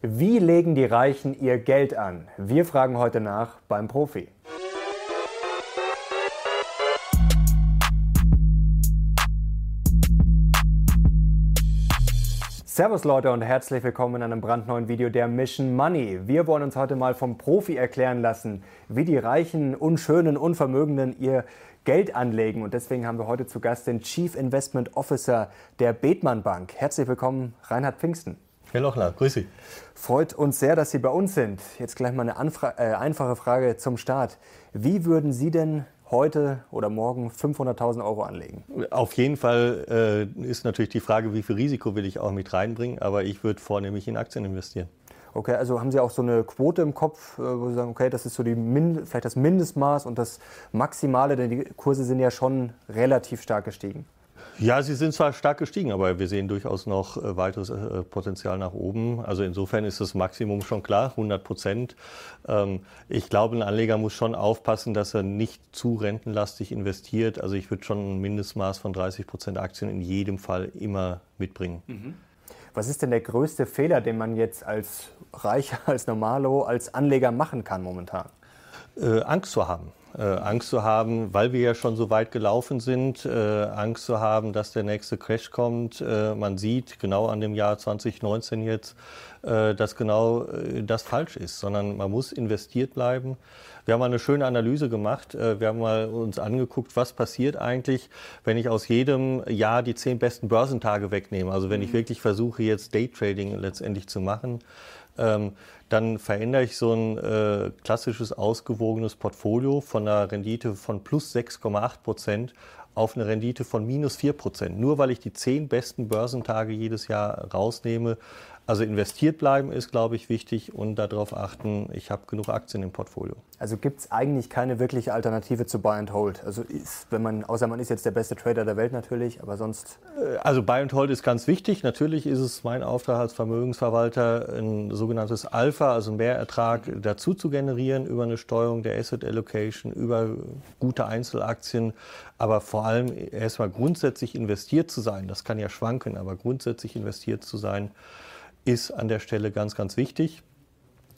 Wie legen die Reichen ihr Geld an? Wir fragen heute nach beim Profi. Servus Leute und herzlich willkommen in einem brandneuen Video der Mission Money. Wir wollen uns heute mal vom Profi erklären lassen, wie die reichen, unschönen, unvermögenden ihr Geld anlegen. Und deswegen haben wir heute zu Gast den Chief Investment Officer der Bethmann Bank. Herzlich willkommen, Reinhard Pfingsten. Herr Lochner, grüß Sie. Freut uns sehr, dass Sie bei uns sind. Jetzt gleich mal eine Anfra äh, einfache Frage zum Start. Wie würden Sie denn heute oder morgen 500.000 Euro anlegen? Auf jeden Fall äh, ist natürlich die Frage, wie viel Risiko will ich auch mit reinbringen, aber ich würde vornehmlich in Aktien investieren. Okay, also haben Sie auch so eine Quote im Kopf, äh, wo Sie sagen, okay, das ist so die Min vielleicht das Mindestmaß und das Maximale, denn die Kurse sind ja schon relativ stark gestiegen. Ja, sie sind zwar stark gestiegen, aber wir sehen durchaus noch äh, weiteres äh, Potenzial nach oben. Also insofern ist das Maximum schon klar, 100 Prozent. Ähm, ich glaube, ein Anleger muss schon aufpassen, dass er nicht zu rentenlastig investiert. Also ich würde schon ein Mindestmaß von 30 Prozent Aktien in jedem Fall immer mitbringen. Mhm. Was ist denn der größte Fehler, den man jetzt als Reicher, als Normalo, als Anleger machen kann momentan? Äh, Angst zu haben äh, Angst zu haben, weil wir ja schon so weit gelaufen sind, äh, Angst zu haben, dass der nächste Crash kommt. Äh, man sieht genau an dem Jahr 2019 jetzt, äh, dass genau äh, das falsch ist, sondern man muss investiert bleiben. Wir haben mal eine schöne Analyse gemacht. Äh, wir haben mal uns angeguckt, was passiert eigentlich, wenn ich aus jedem Jahr die zehn besten Börsentage wegnehme. Also wenn ich mhm. wirklich versuche, jetzt Daytrading letztendlich zu machen ähm, dann verändere ich so ein äh, klassisches ausgewogenes Portfolio von einer Rendite von plus 6,8 Prozent auf eine Rendite von minus 4 Prozent. Nur weil ich die zehn besten Börsentage jedes Jahr rausnehme, also investiert bleiben ist, glaube ich, wichtig und darauf achten, ich habe genug Aktien im Portfolio. Also gibt es eigentlich keine wirkliche Alternative zu Buy and Hold? Also ist, wenn man, außer man ist jetzt der beste Trader der Welt natürlich, aber sonst. Äh, also Buy and Hold ist ganz wichtig. Natürlich ist es mein Auftrag als Vermögensverwalter, ein sogenanntes Alpha, also einen Mehrertrag dazu zu generieren über eine Steuerung der Asset Allocation, über gute Einzelaktien, aber vor allem erstmal grundsätzlich investiert zu sein. Das kann ja schwanken, aber grundsätzlich investiert zu sein ist an der Stelle ganz, ganz wichtig.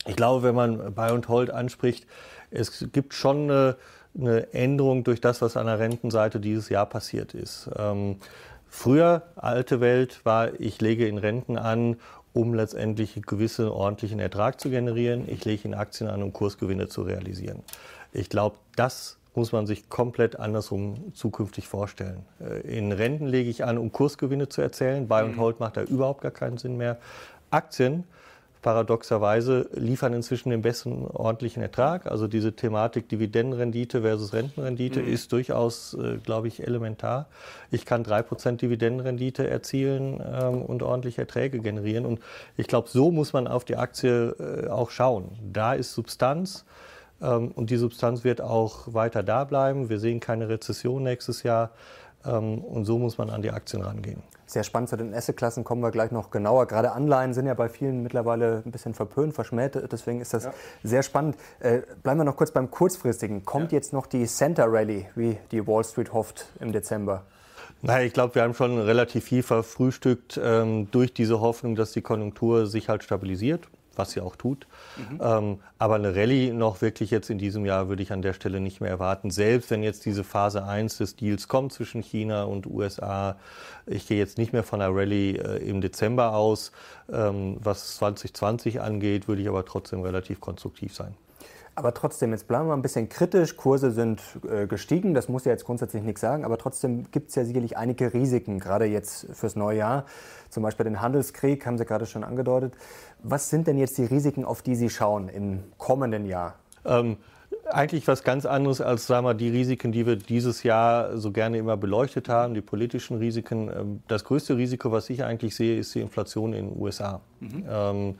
Ich glaube, wenn man Buy und Hold anspricht, es gibt schon eine, eine Änderung durch das, was an der Rentenseite dieses Jahr passiert ist. Ähm, früher, alte Welt, war, ich lege in Renten an, um letztendlich einen gewissen ordentlichen Ertrag zu generieren. Ich lege in Aktien an, um Kursgewinne zu realisieren. Ich glaube, das muss man sich komplett andersrum zukünftig vorstellen. Äh, in Renten lege ich an, um Kursgewinne zu erzählen. Buy und mhm. Hold macht da überhaupt gar keinen Sinn mehr. Aktien paradoxerweise liefern inzwischen den besten ordentlichen Ertrag. Also diese Thematik Dividendenrendite versus Rentenrendite mhm. ist durchaus, äh, glaube ich, elementar. Ich kann drei Prozent Dividendenrendite erzielen ähm, und ordentliche Erträge generieren. Und ich glaube, so muss man auf die Aktie äh, auch schauen. Da ist Substanz. Ähm, und die Substanz wird auch weiter da bleiben. Wir sehen keine Rezession nächstes Jahr. Ähm, und so muss man an die Aktien rangehen. Sehr spannend zu den Assetklassen kommen wir gleich noch genauer. Gerade Anleihen sind ja bei vielen mittlerweile ein bisschen verpönt, verschmäht. Deswegen ist das ja. sehr spannend. Äh, bleiben wir noch kurz beim kurzfristigen. Kommt ja. jetzt noch die Center Rally, wie die Wall Street hofft im Dezember? Naja, ich glaube, wir haben schon relativ viel verfrühstückt ähm, durch diese Hoffnung, dass die Konjunktur sich halt stabilisiert was sie auch tut. Mhm. Ähm, aber eine Rallye noch wirklich jetzt in diesem Jahr würde ich an der Stelle nicht mehr erwarten. Selbst wenn jetzt diese Phase 1 des Deals kommt zwischen China und USA, ich gehe jetzt nicht mehr von einer Rallye äh, im Dezember aus. Ähm, was 2020 angeht, würde ich aber trotzdem relativ konstruktiv sein. Aber trotzdem, jetzt bleiben wir ein bisschen kritisch. Kurse sind äh, gestiegen, das muss ja jetzt grundsätzlich nichts sagen, aber trotzdem gibt es ja sicherlich einige Risiken, gerade jetzt fürs neue Jahr. Zum Beispiel den Handelskrieg, haben Sie gerade schon angedeutet. Was sind denn jetzt die Risiken, auf die Sie schauen im kommenden Jahr? Ähm, eigentlich was ganz anderes als sagen wir, die Risiken, die wir dieses Jahr so gerne immer beleuchtet haben, die politischen Risiken. Ähm, das größte Risiko, was ich eigentlich sehe, ist die Inflation in den USA. Mhm. Ähm,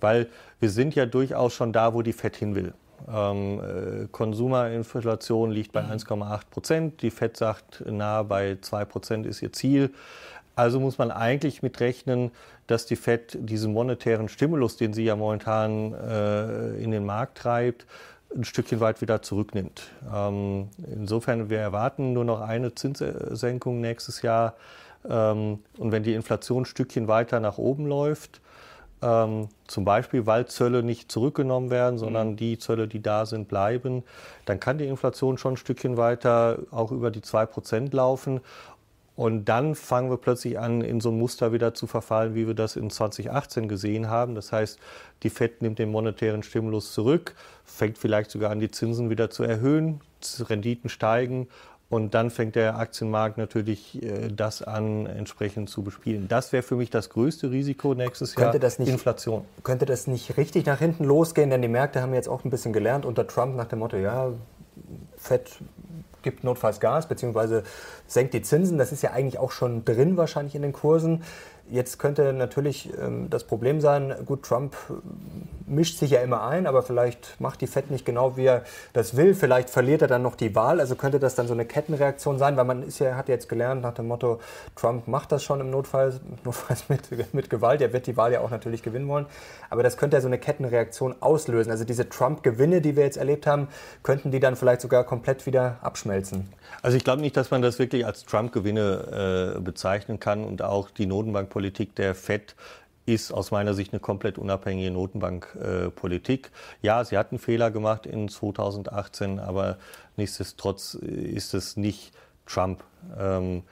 weil wir sind ja durchaus schon da, wo die FED hin will. Ähm, äh, Konsumerinflation liegt bei 1,8 mhm. Prozent. Die FED sagt, nahe bei 2 Prozent ist ihr Ziel. Also muss man eigentlich mitrechnen, dass die FED diesen monetären Stimulus, den sie ja momentan äh, in den Markt treibt, ein Stückchen weit wieder zurücknimmt. Ähm, insofern, wir erwarten nur noch eine Zinssenkung nächstes Jahr. Ähm, und wenn die Inflation ein Stückchen weiter nach oben läuft, ähm, zum Beispiel, weil Zölle nicht zurückgenommen werden, sondern mhm. die Zölle, die da sind, bleiben, dann kann die Inflation schon ein Stückchen weiter auch über die 2% laufen. Und dann fangen wir plötzlich an, in so ein Muster wieder zu verfallen, wie wir das in 2018 gesehen haben. Das heißt, die FED nimmt den monetären Stimulus zurück, fängt vielleicht sogar an, die Zinsen wieder zu erhöhen, Renditen steigen und dann fängt der Aktienmarkt natürlich äh, das an, entsprechend zu bespielen. Das wäre für mich das größte Risiko nächstes könnte Jahr, das nicht, Inflation. Könnte das nicht richtig nach hinten losgehen? Denn die Märkte haben jetzt auch ein bisschen gelernt unter Trump nach dem Motto, ja, Fett gibt notfalls Gas, beziehungsweise senkt die Zinsen. Das ist ja eigentlich auch schon drin wahrscheinlich in den Kursen. Jetzt könnte natürlich ähm, das Problem sein, gut, Trump mischt sich ja immer ein, aber vielleicht macht die FED nicht genau, wie er das will. Vielleicht verliert er dann noch die Wahl. Also könnte das dann so eine Kettenreaktion sein, weil man ist ja, hat jetzt gelernt nach dem Motto, Trump macht das schon im Notfall, notfalls mit, mit Gewalt. Er wird die Wahl ja auch natürlich gewinnen wollen. Aber das könnte ja so eine Kettenreaktion auslösen. Also diese Trump-Gewinne, die wir jetzt erlebt haben, könnten die dann vielleicht sogar komplett wieder abschmelzen. Also ich glaube nicht, dass man das wirklich als Trump-Gewinne äh, bezeichnen kann und auch die Notenbankpolitik der FED ist aus meiner Sicht eine komplett unabhängige Notenbankpolitik. Äh, ja, sie hat einen Fehler gemacht in 2018, aber nichtsdestotrotz ist es nicht Trump. Ähm, äh,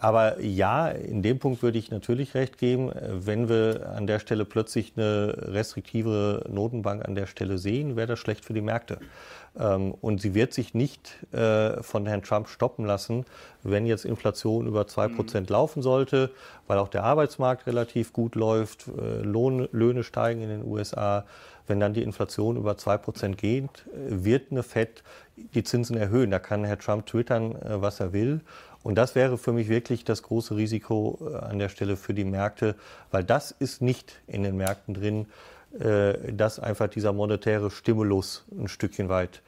aber ja, in dem Punkt würde ich natürlich recht geben. Wenn wir an der Stelle plötzlich eine restriktivere Notenbank an der Stelle sehen, wäre das schlecht für die Märkte. Ähm, und sie wird sich nicht äh, von Herrn Trump stoppen lassen, wenn jetzt Inflation über 2% mhm. laufen sollte, weil auch der Arbeitsmarkt relativ gut läuft, äh, Lohn, Löhne steigen in den USA. Wenn dann die Inflation über 2% geht, äh, wird eine FED die Zinsen erhöhen. Da kann Herr Trump twittern, was er will. Und das wäre für mich wirklich das große Risiko an der Stelle für die Märkte, weil das ist nicht in den Märkten drin. Äh, dass einfach dieser monetäre Stimulus ein Stückchen weit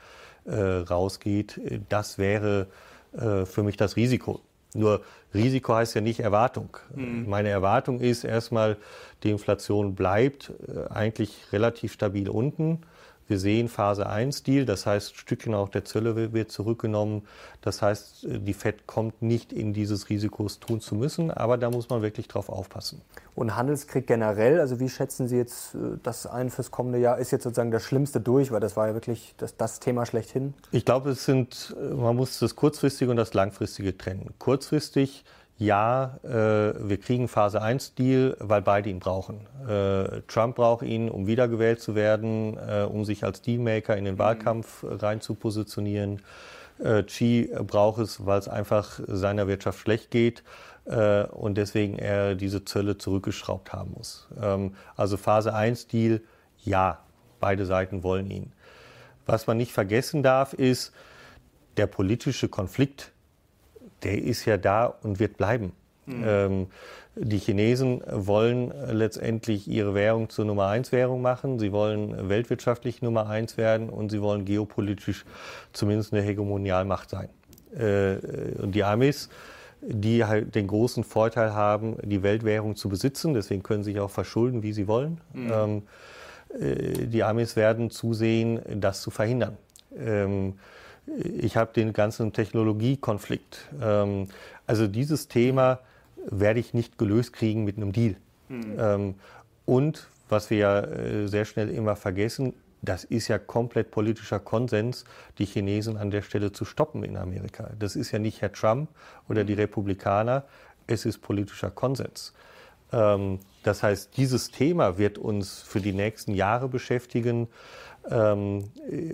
äh, rausgeht. Das wäre äh, für mich das Risiko. Nur Risiko heißt ja nicht Erwartung. Mhm. Meine Erwartung ist erstmal, die Inflation bleibt eigentlich relativ stabil unten. Wir sehen Phase 1 Deal, das heißt, Stückchen auch der Zölle wird zurückgenommen. Das heißt, die Fed kommt nicht in dieses Risikos tun zu müssen, aber da muss man wirklich drauf aufpassen. Und Handelskrieg generell, also wie schätzen Sie jetzt äh, das ein fürs kommende Jahr? Ist jetzt sozusagen das Schlimmste durch, weil das war ja wirklich das, das Thema schlechthin? Ich glaube, es sind, äh, man muss das kurzfristige und das langfristige trennen. Kurzfristig ja, äh, wir kriegen Phase 1 Deal, weil beide ihn brauchen. Äh, Trump braucht ihn, um wiedergewählt zu werden, äh, um sich als Dealmaker in den Wahlkampf rein zu positionieren. Äh, Xi braucht es, weil es einfach seiner Wirtschaft schlecht geht äh, und deswegen er diese Zölle zurückgeschraubt haben muss. Ähm, also Phase 1 Deal, ja, beide Seiten wollen ihn. Was man nicht vergessen darf, ist, der politische Konflikt der ist ja da und wird bleiben. Mhm. Ähm, die Chinesen wollen letztendlich ihre Währung zur Nummer eins Währung machen. Sie wollen weltwirtschaftlich Nummer eins werden und sie wollen geopolitisch zumindest eine Hegemonialmacht sein. Äh, und die Amis, die halt den großen Vorteil haben, die Weltwährung zu besitzen, deswegen können sie sich auch verschulden, wie sie wollen. Mhm. Ähm, äh, die Amis werden zusehen, das zu verhindern. Ähm, ich habe den ganzen Technologiekonflikt. Ähm, also dieses Thema werde ich nicht gelöst kriegen mit einem Deal. Mhm. Ähm, und was wir ja äh, sehr schnell immer vergessen, das ist ja komplett politischer Konsens, die Chinesen an der Stelle zu stoppen in Amerika. Das ist ja nicht Herr Trump oder die Republikaner, es ist politischer Konsens. Ähm, das heißt, dieses Thema wird uns für die nächsten Jahre beschäftigen. Ähm,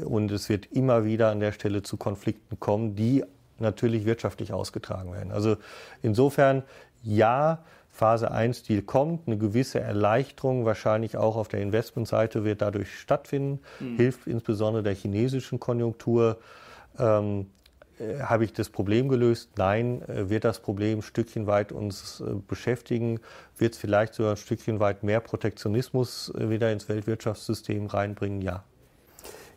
und es wird immer wieder an der Stelle zu Konflikten kommen, die natürlich wirtschaftlich ausgetragen werden. Also insofern, ja, Phase 1 Deal kommt, eine gewisse Erleichterung wahrscheinlich auch auf der Investmentseite wird dadurch stattfinden, mhm. hilft insbesondere der chinesischen Konjunktur. Ähm, äh, habe ich das Problem gelöst? Nein. Äh, wird das Problem ein Stückchen weit uns äh, beschäftigen? Wird es vielleicht sogar ein Stückchen weit mehr Protektionismus wieder ins Weltwirtschaftssystem reinbringen? Ja.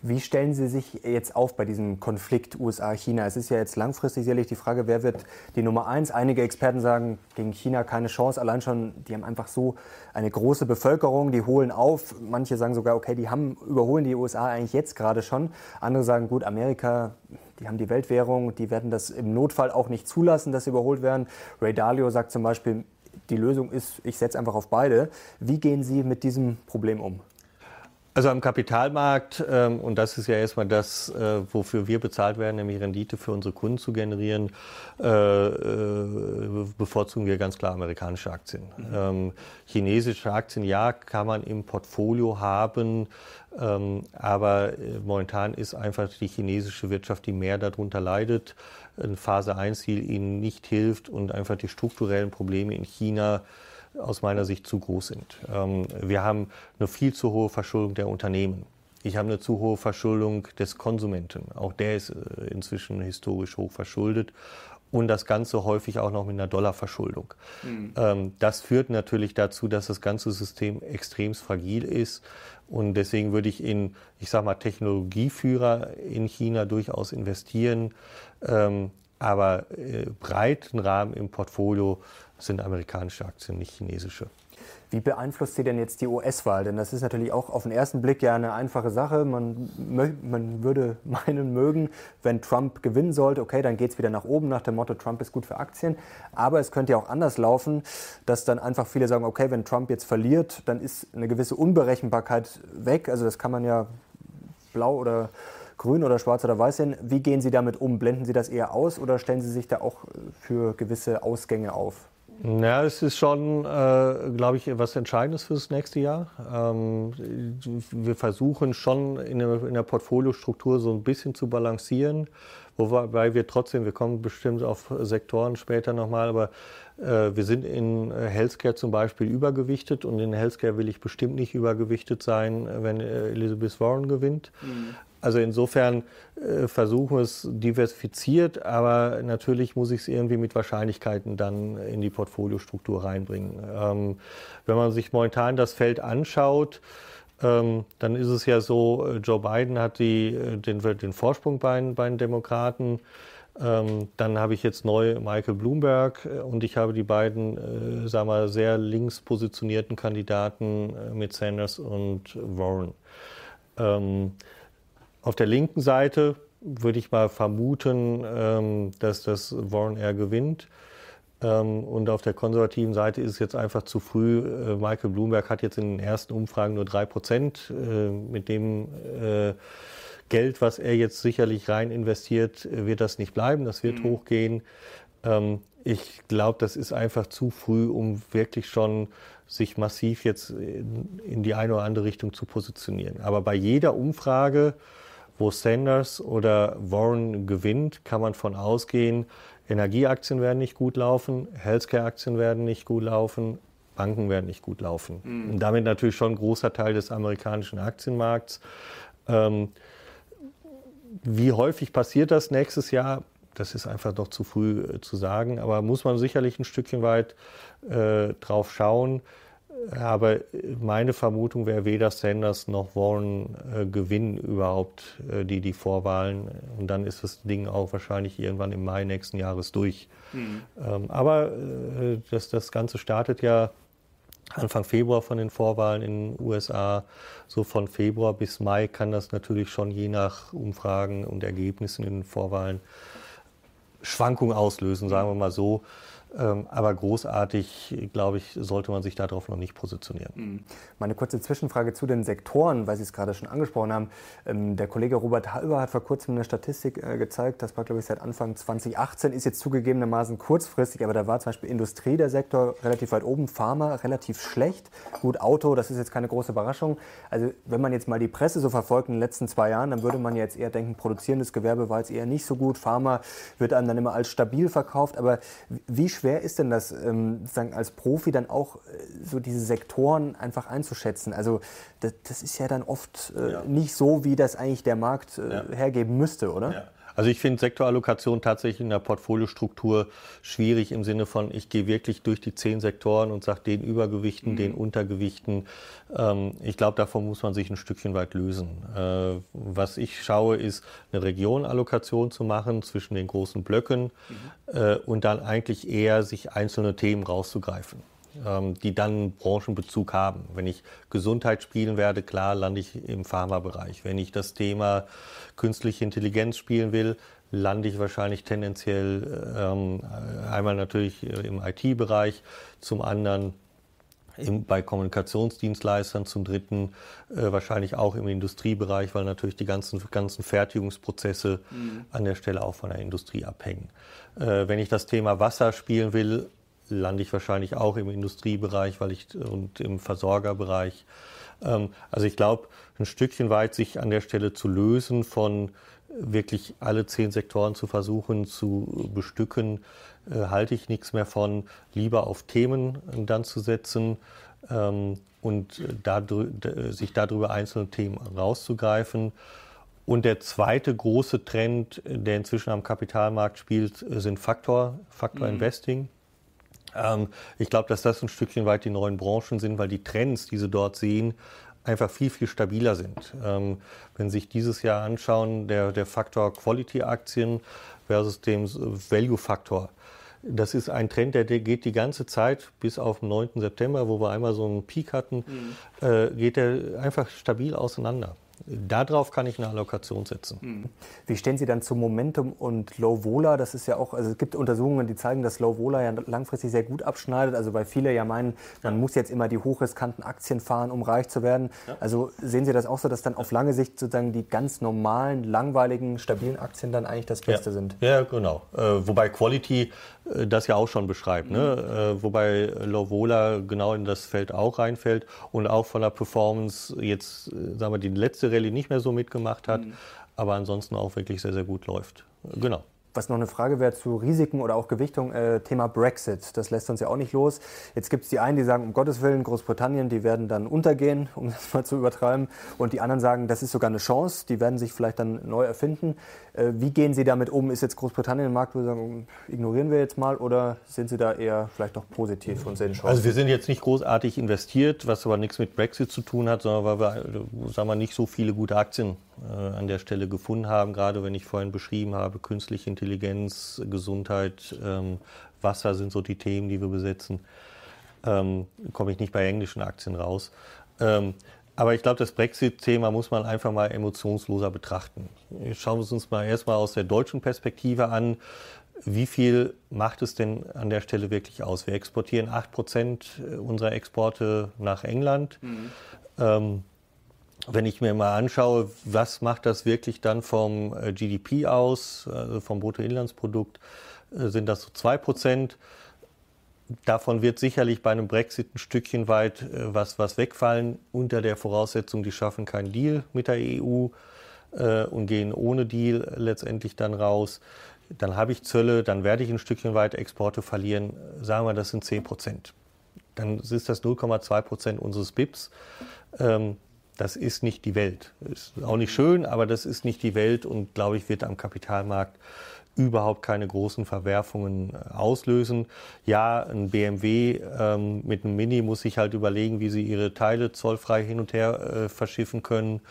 Wie stellen Sie sich jetzt auf bei diesem Konflikt USA-China? Es ist ja jetzt langfristig sicherlich die Frage, wer wird die Nummer eins? Einige Experten sagen, gegen China keine Chance. Allein schon, die haben einfach so eine große Bevölkerung, die holen auf. Manche sagen sogar, okay, die haben, überholen die USA eigentlich jetzt gerade schon. Andere sagen, gut, Amerika, die haben die Weltwährung, die werden das im Notfall auch nicht zulassen, dass sie überholt werden. Ray Dalio sagt zum Beispiel, die Lösung ist, ich setze einfach auf beide. Wie gehen Sie mit diesem Problem um? Also am Kapitalmarkt, ähm, und das ist ja erstmal das, äh, wofür wir bezahlt werden, nämlich Rendite für unsere Kunden zu generieren, äh, äh, bevorzugen wir ganz klar amerikanische Aktien. Mhm. Ähm, chinesische Aktien, ja, kann man im Portfolio haben, ähm, aber momentan ist einfach die chinesische Wirtschaft, die mehr darunter leidet, Phase 1 ihnen nicht hilft und einfach die strukturellen Probleme in China aus meiner Sicht zu groß sind. Ähm, wir haben eine viel zu hohe Verschuldung der Unternehmen. Ich habe eine zu hohe Verschuldung des Konsumenten. Auch der ist äh, inzwischen historisch hoch verschuldet. Und das Ganze häufig auch noch mit einer Dollarverschuldung. Mhm. Ähm, das führt natürlich dazu, dass das ganze System extrem fragil ist. Und deswegen würde ich in, ich sage mal, Technologieführer in China durchaus investieren. Ähm, aber äh, breiten Rahmen im Portfolio sind amerikanische Aktien, nicht chinesische. Wie beeinflusst Sie denn jetzt die US-Wahl? Denn das ist natürlich auch auf den ersten Blick ja eine einfache Sache. Man, man würde meinen mögen, wenn Trump gewinnen sollte, okay, dann geht es wieder nach oben nach dem Motto, Trump ist gut für Aktien. Aber es könnte ja auch anders laufen, dass dann einfach viele sagen, okay, wenn Trump jetzt verliert, dann ist eine gewisse Unberechenbarkeit weg. Also das kann man ja blau oder grün oder schwarz oder weiß sehen. Wie gehen Sie damit um? Blenden Sie das eher aus oder stellen Sie sich da auch für gewisse Ausgänge auf? Ja, es ist schon, äh, glaube ich, was Entscheidendes für das nächste Jahr. Ähm, wir versuchen schon in der, in der, Portfoliostruktur so ein bisschen zu balancieren, wobei wir trotzdem, wir kommen bestimmt auf Sektoren später nochmal, aber äh, wir sind in Healthcare zum Beispiel übergewichtet und in Healthcare will ich bestimmt nicht übergewichtet sein, wenn Elizabeth Warren gewinnt. Mhm. Also insofern äh, versuchen wir es diversifiziert, aber natürlich muss ich es irgendwie mit Wahrscheinlichkeiten dann in die Portfoliostruktur reinbringen. Ähm, wenn man sich momentan das Feld anschaut, ähm, dann ist es ja so, äh, Joe Biden hat die, äh, den, den Vorsprung bei, bei den Demokraten. Ähm, dann habe ich jetzt neu Michael Bloomberg äh, und ich habe die beiden, äh, sagen wir, sehr links positionierten Kandidaten äh, mit Sanders und Warren. Ähm, auf der linken Seite würde ich mal vermuten, ähm, dass das Warren eher gewinnt. Ähm, und auf der konservativen Seite ist es jetzt einfach zu früh. Äh, Michael Bloomberg hat jetzt in den ersten Umfragen nur drei Prozent. Äh, mit dem äh, Geld, was er jetzt sicherlich rein investiert, wird das nicht bleiben. Das wird mhm. hochgehen. Ähm, ich glaube, das ist einfach zu früh, um wirklich schon sich massiv jetzt in, in die eine oder andere Richtung zu positionieren. Aber bei jeder Umfrage wo Sanders oder Warren gewinnt, kann man von ausgehen, Energieaktien werden nicht gut laufen, Healthcare-Aktien werden nicht gut laufen, Banken werden nicht gut laufen. Mhm. Und damit natürlich schon ein großer Teil des amerikanischen Aktienmarkts. Ähm, wie häufig passiert das nächstes Jahr? Das ist einfach noch zu früh äh, zu sagen, aber muss man sicherlich ein Stückchen weit äh, drauf schauen. Aber meine Vermutung wäre, weder Sanders noch Warren äh, gewinnen überhaupt äh, die, die Vorwahlen. Und dann ist das Ding auch wahrscheinlich irgendwann im Mai nächsten Jahres durch. Mhm. Ähm, aber äh, das, das Ganze startet ja Anfang Februar von den Vorwahlen in den USA. So von Februar bis Mai kann das natürlich schon je nach Umfragen und Ergebnissen in den Vorwahlen Schwankungen auslösen, sagen wir mal so. Ähm, aber großartig, glaube ich, sollte man sich darauf noch nicht positionieren. Mhm. Meine kurze Zwischenfrage zu den Sektoren, weil Sie es gerade schon angesprochen haben. Ähm, der Kollege Robert Halber hat vor kurzem eine Statistik äh, gezeigt, das war, glaube ich, seit Anfang 2018, ist jetzt zugegebenermaßen kurzfristig, aber da war zum Beispiel Industrie der Sektor relativ weit oben, Pharma relativ schlecht. Gut, Auto, das ist jetzt keine große Überraschung. Also wenn man jetzt mal die Presse so verfolgt in den letzten zwei Jahren, dann würde man jetzt eher denken, produzierendes Gewerbe war jetzt eher nicht so gut. Pharma wird einem dann immer als stabil verkauft. Aber wie schwer ist denn das, ähm, sagen, als Profi dann auch äh, so diese Sektoren einfach einzuschätzen? Also das, das ist ja dann oft äh, ja. nicht so, wie das eigentlich der Markt äh, ja. hergeben müsste, oder? Ja. Also ich finde Sektorallokation tatsächlich in der Portfoliostruktur schwierig im Sinne von, ich gehe wirklich durch die zehn Sektoren und sage den Übergewichten, mhm. den Untergewichten. Ähm, ich glaube, davon muss man sich ein Stückchen weit lösen. Äh, was ich schaue, ist eine Regionallokation zu machen zwischen den großen Blöcken mhm. äh, und dann eigentlich eher sich einzelne Themen rauszugreifen. Ähm, die dann Branchenbezug haben. Wenn ich Gesundheit spielen werde, klar lande ich im Pharmabereich. Wenn ich das Thema künstliche Intelligenz spielen will, lande ich wahrscheinlich tendenziell ähm, einmal natürlich im IT-Bereich, zum anderen im, bei Kommunikationsdienstleistern, zum dritten äh, wahrscheinlich auch im Industriebereich, weil natürlich die ganzen, ganzen Fertigungsprozesse mhm. an der Stelle auch von der Industrie abhängen. Äh, wenn ich das Thema Wasser spielen will, lande ich wahrscheinlich auch im Industriebereich weil ich, und im Versorgerbereich. Ähm, also ich glaube, ein Stückchen weit sich an der Stelle zu lösen von wirklich alle zehn Sektoren zu versuchen zu bestücken, äh, halte ich nichts mehr von. Lieber auf Themen dann zu setzen ähm, und sich darüber einzelne Themen rauszugreifen. Und der zweite große Trend, der inzwischen am Kapitalmarkt spielt, sind Faktor, Faktor mhm. Investing. Ähm, ich glaube, dass das ein Stückchen weit die neuen Branchen sind, weil die Trends, die sie dort sehen, einfach viel, viel stabiler sind. Ähm, wenn Sie sich dieses Jahr anschauen, der, der Faktor Quality-Aktien versus dem Value-Faktor, das ist ein Trend, der geht die ganze Zeit bis auf den 9. September, wo wir einmal so einen Peak hatten, mhm. äh, geht der einfach stabil auseinander. Darauf kann ich eine Allokation setzen. Hm. Wie stehen Sie dann zu Momentum und Low Vola? Das ist ja auch, also es gibt Untersuchungen, die zeigen, dass Low Vola ja langfristig sehr gut abschneidet. Also weil viele ja meinen, man ja. muss jetzt immer die hochriskanten Aktien fahren, um reich zu werden. Ja. Also sehen Sie das auch so, dass dann auf lange Sicht sozusagen die ganz normalen, langweiligen, stabilen Aktien dann eigentlich das Beste ja. sind? Ja, genau. Äh, wobei Quality das ja auch schon beschreibt. Ne? Mhm. Äh, wobei Low Vola genau in das Feld auch reinfällt und auch von der Performance jetzt, äh, sagen wir, die letzte Rallye nicht mehr so mitgemacht hat, mhm. aber ansonsten auch wirklich sehr, sehr gut läuft. Genau. Was noch eine Frage wäre zu Risiken oder auch Gewichtung, äh, Thema Brexit. Das lässt uns ja auch nicht los. Jetzt gibt es die einen, die sagen, um Gottes Willen, Großbritannien, die werden dann untergehen, um das mal zu übertreiben. Und die anderen sagen, das ist sogar eine Chance, die werden sich vielleicht dann neu erfinden. Äh, wie gehen Sie damit um? Ist jetzt Großbritannien ein Markt, wo Sie sagen, ignorieren wir jetzt mal oder sind Sie da eher vielleicht noch positiv und sehen Chancen? Also wir sind jetzt nicht großartig investiert, was aber nichts mit Brexit zu tun hat, sondern weil wir, sagen wir nicht so viele gute Aktien äh, an der Stelle gefunden haben, gerade wenn ich vorhin beschrieben habe, künstliche Intelligenz, Gesundheit, ähm, Wasser sind so die Themen, die wir besetzen, ähm, komme ich nicht bei englischen Aktien raus. Ähm, aber ich glaube, das Brexit-Thema muss man einfach mal emotionsloser betrachten. Schauen wir es uns mal erstmal aus der deutschen Perspektive an. Wie viel macht es denn an der Stelle wirklich aus? Wir exportieren 8 Prozent unserer Exporte nach England. Mhm. Ähm, wenn ich mir mal anschaue, was macht das wirklich dann vom äh, GDP aus, also vom Bruttoinlandsprodukt, äh, sind das so zwei Prozent. Davon wird sicherlich bei einem Brexit ein Stückchen weit äh, was, was wegfallen, unter der Voraussetzung, die schaffen keinen Deal mit der EU äh, und gehen ohne Deal letztendlich dann raus. Dann habe ich Zölle, dann werde ich ein Stückchen weit Exporte verlieren. Sagen wir, das sind 10 Prozent. Dann ist das 0,2 Prozent unseres BIPs. Ähm, das ist nicht die Welt. Ist auch nicht schön, aber das ist nicht die Welt und glaube ich, wird am Kapitalmarkt überhaupt keine großen Verwerfungen äh, auslösen. Ja, ein BMW ähm, mit einem Mini muss sich halt überlegen, wie sie ihre Teile zollfrei hin und her äh, verschiffen können.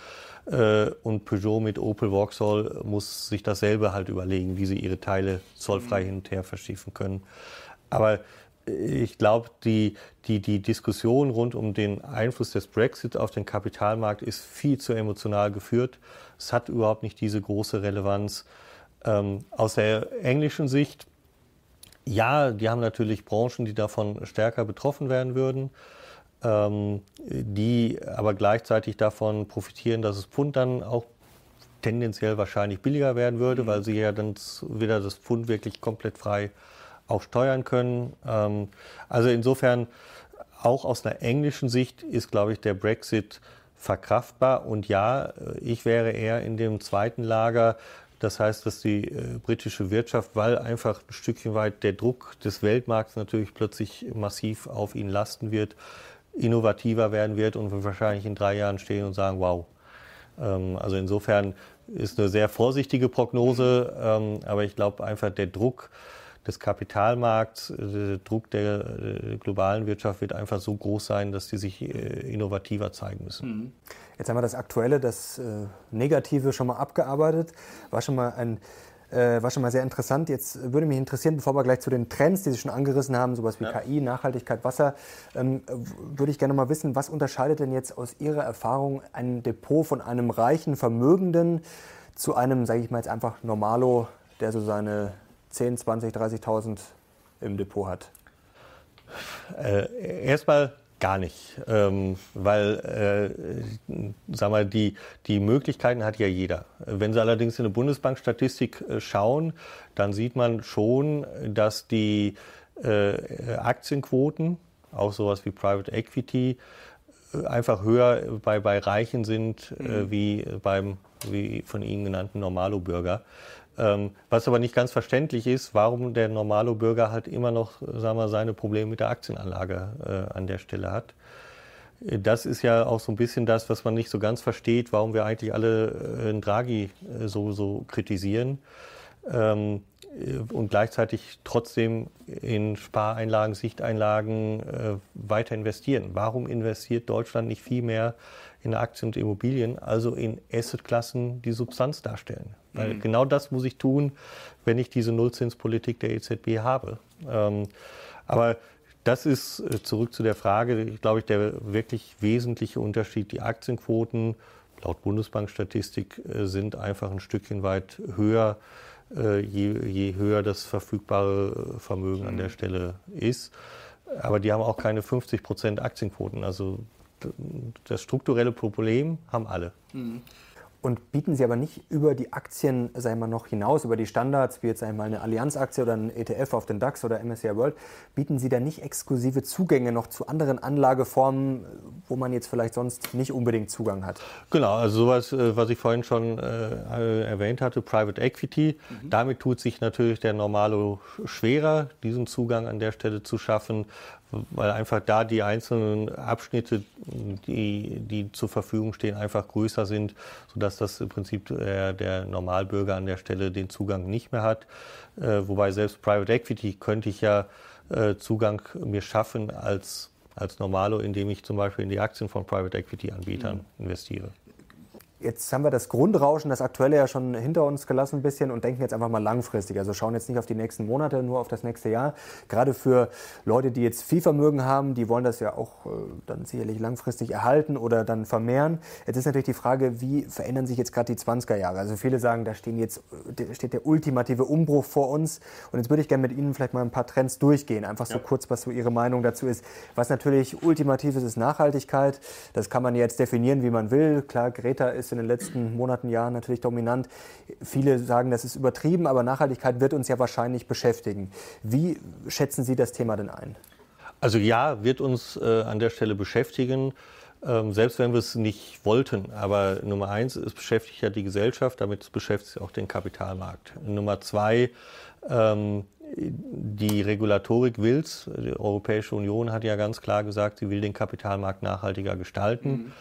Äh, und Peugeot mit Opel Vauxhall muss sich dasselbe halt überlegen, wie sie ihre Teile zollfrei mhm. hin und her verschiffen können. Aber ich glaube, die, die, die Diskussion rund um den Einfluss des Brexit auf den Kapitalmarkt ist viel zu emotional geführt. Es hat überhaupt nicht diese große Relevanz. Ähm, aus der englischen Sicht, ja, die haben natürlich Branchen, die davon stärker betroffen werden würden, ähm, die aber gleichzeitig davon profitieren, dass das Pfund dann auch tendenziell wahrscheinlich billiger werden würde, weil sie ja dann wieder das Pfund wirklich komplett frei auch steuern können. Ähm, also insofern, auch aus einer englischen Sicht ist, glaube ich, der Brexit verkraftbar. Und ja, ich wäre eher in dem zweiten Lager. Das heißt, dass die äh, britische Wirtschaft, weil einfach ein Stückchen weit der Druck des Weltmarkts natürlich plötzlich massiv auf ihn lasten wird, innovativer werden wird und wir wahrscheinlich in drei Jahren stehen und sagen, wow. Ähm, also insofern ist eine sehr vorsichtige Prognose, ähm, aber ich glaube einfach der Druck, des Kapitalmarkts, der äh, Druck der äh, globalen Wirtschaft wird einfach so groß sein, dass die sich äh, innovativer zeigen müssen. Mhm. Jetzt haben wir das Aktuelle, das Negative schon mal abgearbeitet. War schon mal ein war schon mal sehr interessant. Jetzt würde mich interessieren, bevor wir gleich zu den Trends, die Sie schon angerissen haben, sowas wie ja. KI, Nachhaltigkeit, Wasser, ähm, würde ich gerne mal wissen, was unterscheidet denn jetzt aus Ihrer Erfahrung ein Depot von einem reichen Vermögenden zu einem, sage ich mal jetzt einfach Normalo, der so seine 10, 20, 30.000 im Depot hat? Äh, erstmal Gar nicht, ähm, weil äh, sag mal, die, die Möglichkeiten hat ja jeder. Wenn Sie allerdings in eine Bundesbankstatistik äh, schauen, dann sieht man schon, dass die äh, Aktienquoten, auch sowas wie Private Equity, äh, einfach höher bei, bei Reichen sind äh, mhm. wie beim wie von Ihnen genannten Normalo-Bürger. Ähm, was aber nicht ganz verständlich ist, warum der normale Bürger halt immer noch sagen wir, seine Probleme mit der Aktienanlage äh, an der Stelle hat. Das ist ja auch so ein bisschen das, was man nicht so ganz versteht, warum wir eigentlich alle äh, Draghi äh, so, so kritisieren ähm, und gleichzeitig trotzdem in Spareinlagen, Sichteinlagen äh, weiter investieren. Warum investiert Deutschland nicht viel mehr in Aktien und Immobilien, also in Assetklassen, die Substanz darstellen? Weil mhm. genau das muss ich tun, wenn ich diese Nullzinspolitik der EZB habe. Ähm, aber das ist äh, zurück zu der Frage, glaube ich, der wirklich wesentliche Unterschied. Die Aktienquoten laut Bundesbankstatistik äh, sind einfach ein Stückchen weit höher, äh, je, je höher das verfügbare Vermögen mhm. an der mhm. Stelle ist. Aber die haben auch keine 50 Prozent Aktienquoten. Also das strukturelle Problem haben alle. Mhm und bieten sie aber nicht über die Aktien, sei mal noch hinaus, über die Standards, wie jetzt einmal eine Allianz-Aktie oder ein ETF auf den DAX oder MSCI World, bieten sie da nicht exklusive Zugänge noch zu anderen Anlageformen, wo man jetzt vielleicht sonst nicht unbedingt Zugang hat? Genau, also sowas, äh, was ich vorhin schon äh, erwähnt hatte, Private Equity, mhm. damit tut sich natürlich der Normalo schwerer, diesen Zugang an der Stelle zu schaffen, weil einfach da die einzelnen Abschnitte, die, die zur Verfügung stehen, einfach größer sind, sodass das im Prinzip der, der Normalbürger an der Stelle den Zugang nicht mehr hat. Äh, wobei selbst Private Equity könnte ich ja äh, Zugang mir schaffen als, als Normalo, indem ich zum Beispiel in die Aktien von Private Equity Anbietern mhm. investiere. Jetzt haben wir das Grundrauschen, das aktuelle ja schon hinter uns gelassen ein bisschen und denken jetzt einfach mal langfristig. Also schauen jetzt nicht auf die nächsten Monate, nur auf das nächste Jahr. Gerade für Leute, die jetzt viel Vermögen haben, die wollen das ja auch äh, dann sicherlich langfristig erhalten oder dann vermehren. Jetzt ist natürlich die Frage, wie verändern sich jetzt gerade die 20er Jahre? Also viele sagen, da stehen jetzt, steht der ultimative Umbruch vor uns. Und jetzt würde ich gerne mit Ihnen vielleicht mal ein paar Trends durchgehen. Einfach so ja. kurz, was so Ihre Meinung dazu ist. Was natürlich ultimativ ist, ist Nachhaltigkeit. Das kann man jetzt definieren, wie man will. Klar, Greta ist in den letzten Monaten, Jahren natürlich dominant. Viele sagen, das ist übertrieben, aber Nachhaltigkeit wird uns ja wahrscheinlich beschäftigen. Wie schätzen Sie das Thema denn ein? Also ja, wird uns äh, an der Stelle beschäftigen. Ähm, selbst wenn wir es nicht wollten. Aber Nummer eins, es beschäftigt ja die Gesellschaft, damit beschäftigt es auch den Kapitalmarkt. Nummer zwei, ähm, die Regulatorik will es. Die Europäische Union hat ja ganz klar gesagt, sie will den Kapitalmarkt nachhaltiger gestalten. Mhm.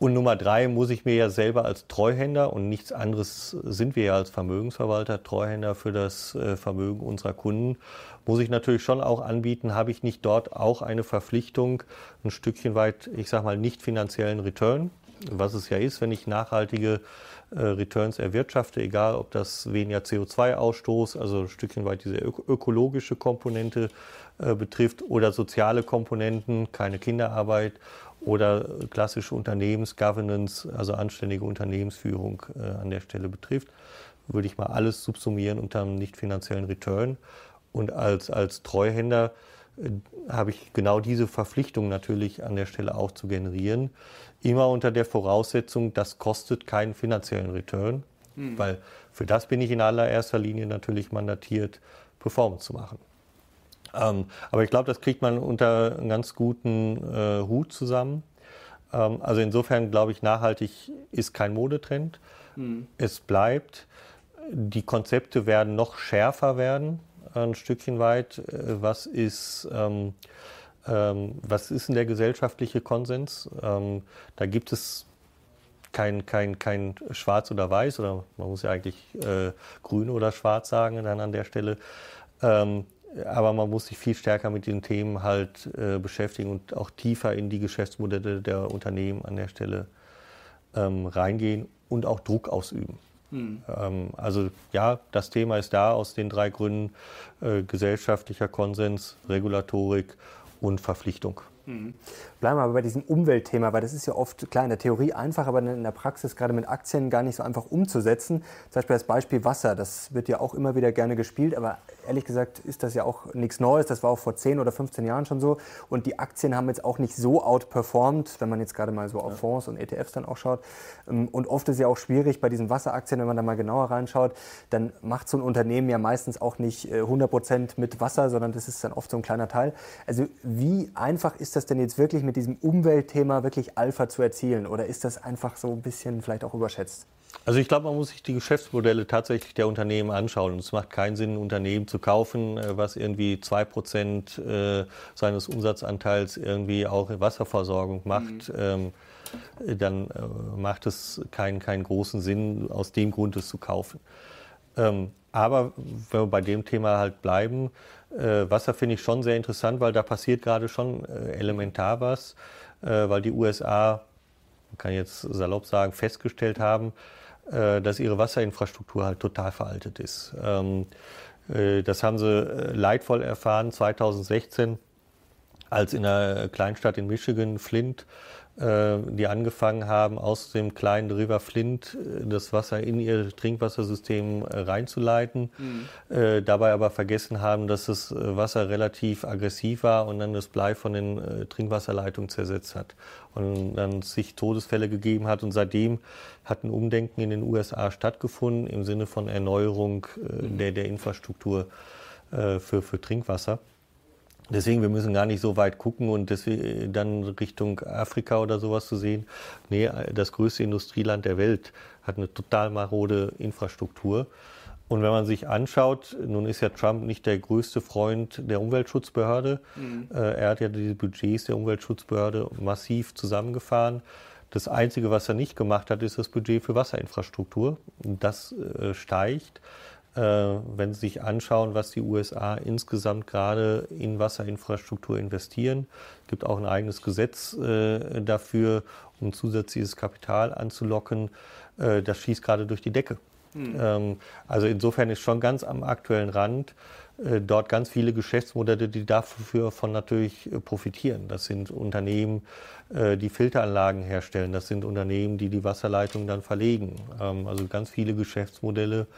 Und Nummer drei muss ich mir ja selber als Treuhänder und nichts anderes sind wir ja als Vermögensverwalter, Treuhänder für das äh, Vermögen unserer Kunden, muss ich natürlich schon auch anbieten, habe ich nicht dort auch eine Verpflichtung, ein Stückchen weit, ich sage mal, nicht finanziellen Return, was es ja ist, wenn ich nachhaltige äh, Returns erwirtschafte, egal ob das weniger CO2-Ausstoß, also ein Stückchen weit diese ökologische Komponente äh, betrifft oder soziale Komponenten, keine Kinderarbeit oder klassische Unternehmensgovernance, also anständige Unternehmensführung äh, an der Stelle betrifft, würde ich mal alles subsumieren unter einem nicht finanziellen Return. Und als, als Treuhänder äh, habe ich genau diese Verpflichtung natürlich an der Stelle auch zu generieren. Immer unter der Voraussetzung, das kostet keinen finanziellen Return, mhm. weil für das bin ich in allererster Linie natürlich mandatiert, Performance zu machen. Ähm, aber ich glaube, das kriegt man unter einem ganz guten äh, Hut zusammen. Ähm, also insofern glaube ich, nachhaltig ist kein Modetrend. Mhm. Es bleibt. Die Konzepte werden noch schärfer werden, ein Stückchen weit. Äh, was ist, ähm, ähm, was ist denn der gesellschaftliche Konsens? Ähm, da gibt es kein, kein, kein Schwarz oder Weiß, oder man muss ja eigentlich äh, Grün oder Schwarz sagen dann an der Stelle. Ähm, aber man muss sich viel stärker mit den Themen halt äh, beschäftigen und auch tiefer in die Geschäftsmodelle der Unternehmen an der Stelle ähm, reingehen und auch Druck ausüben. Mhm. Ähm, also ja, das Thema ist da aus den drei Gründen äh, gesellschaftlicher Konsens, Regulatorik und Verpflichtung. Mhm. Bleiben wir aber bei diesem Umweltthema, weil das ist ja oft, klar, in der Theorie einfach, aber in der Praxis gerade mit Aktien gar nicht so einfach umzusetzen. Zum Beispiel das Beispiel Wasser, das wird ja auch immer wieder gerne gespielt, aber ehrlich gesagt ist das ja auch nichts Neues. Das war auch vor 10 oder 15 Jahren schon so. Und die Aktien haben jetzt auch nicht so outperformed, wenn man jetzt gerade mal so auf Fonds und ETFs dann auch schaut. Ähm, und oft ist ja auch schwierig bei diesen Wasseraktien, wenn man da mal genauer reinschaut, dann macht so ein Unternehmen ja meistens auch nicht 100 äh, Prozent mit Wasser, sondern das ist dann oft so ein kleiner Teil. Also wie einfach ist das denn jetzt wirklich mit diesem Umweltthema wirklich Alpha zu erzielen? Oder ist das einfach so ein bisschen vielleicht auch überschätzt? Also ich glaube, man muss sich die Geschäftsmodelle tatsächlich der Unternehmen anschauen. es macht keinen Sinn, ein Unternehmen zu kaufen, äh, was irgendwie 2% äh, seines Umsatzanteils irgendwie auch Wasserversorgung macht. Mhm. Ähm, dann äh, macht es keinen, keinen großen Sinn, aus dem Grund es zu kaufen. Ähm, aber wenn wir bei dem Thema halt bleiben, äh, Wasser finde ich schon sehr interessant, weil da passiert gerade schon äh, elementar was, äh, weil die USA, man kann jetzt salopp sagen, festgestellt haben, äh, dass ihre Wasserinfrastruktur halt total veraltet ist. Ähm, äh, das haben sie äh, leidvoll erfahren 2016, als in einer Kleinstadt in Michigan, Flint, die angefangen haben, aus dem kleinen River Flint äh, das Wasser in ihr Trinkwassersystem äh, reinzuleiten, mhm. dabei aber vergessen haben, dass das Wasser relativ aggressiv war und dann das Blei von den Trinkwasserleitungen zersetzt hat und dann sich Todesfälle gegeben hat und seitdem hat ein Umdenken in den USA stattgefunden im Sinne von Erneuerung mhm. der, der Infrastruktur für, für Trinkwasser. Deswegen, wir müssen gar nicht so weit gucken und deswegen dann Richtung Afrika oder sowas zu sehen. Nee, das größte Industrieland der Welt hat eine total marode Infrastruktur. Und wenn man sich anschaut, nun ist ja Trump nicht der größte Freund der Umweltschutzbehörde. Mhm. Äh, er hat ja die Budgets der Umweltschutzbehörde massiv zusammengefahren. Das Einzige, was er nicht gemacht hat, ist das Budget für Wasserinfrastruktur. Das äh, steigt. Äh, wenn Sie sich anschauen, was die USA insgesamt gerade in Wasserinfrastruktur investieren. Es gibt auch ein eigenes Gesetz äh, dafür, um zusätzliches Kapital anzulocken. Äh, das schießt gerade durch die Decke. Mhm. also insofern ist schon ganz am aktuellen Rand dort ganz viele Geschäftsmodelle, die dafür von natürlich profitieren. Das sind Unternehmen, die Filteranlagen herstellen. Das sind Unternehmen, die die Wasserleitung dann verlegen. Ähm, also ganz viele Geschäftsmodelle,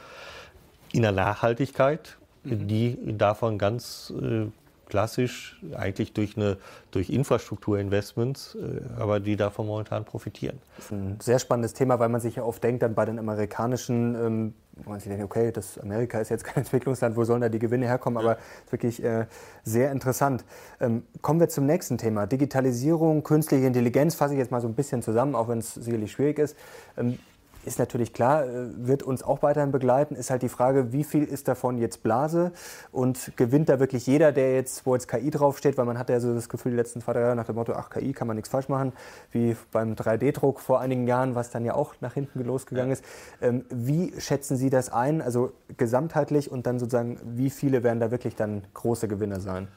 in der Nachhaltigkeit, mhm. die davon ganz äh, klassisch eigentlich durch, eine, durch Infrastrukturinvestments, äh, aber die davon momentan profitieren. Das ist ein sehr spannendes Thema, weil man sich ja oft denkt, dann bei den amerikanischen, ähm, man sich denkt, okay, das Amerika ist jetzt kein Entwicklungsland, wo sollen da die Gewinne herkommen, aber es ist wirklich äh, sehr interessant. Ähm, kommen wir zum nächsten Thema, Digitalisierung, künstliche Intelligenz, fasse ich jetzt mal so ein bisschen zusammen, auch wenn es sicherlich schwierig ist. Ähm, ist natürlich klar, äh, wird uns auch weiterhin begleiten. Ist halt die Frage, wie viel ist davon jetzt Blase und gewinnt da wirklich jeder, der jetzt, wo jetzt KI draufsteht, weil man hat ja so das Gefühl, die letzten zwei, drei Jahre nach dem Motto, ach, KI kann man nichts falsch machen, wie beim 3D-Druck vor einigen Jahren, was dann ja auch nach hinten losgegangen ja. ist. Ähm, wie schätzen Sie das ein, also gesamtheitlich und dann sozusagen, wie viele werden da wirklich dann große Gewinner sein?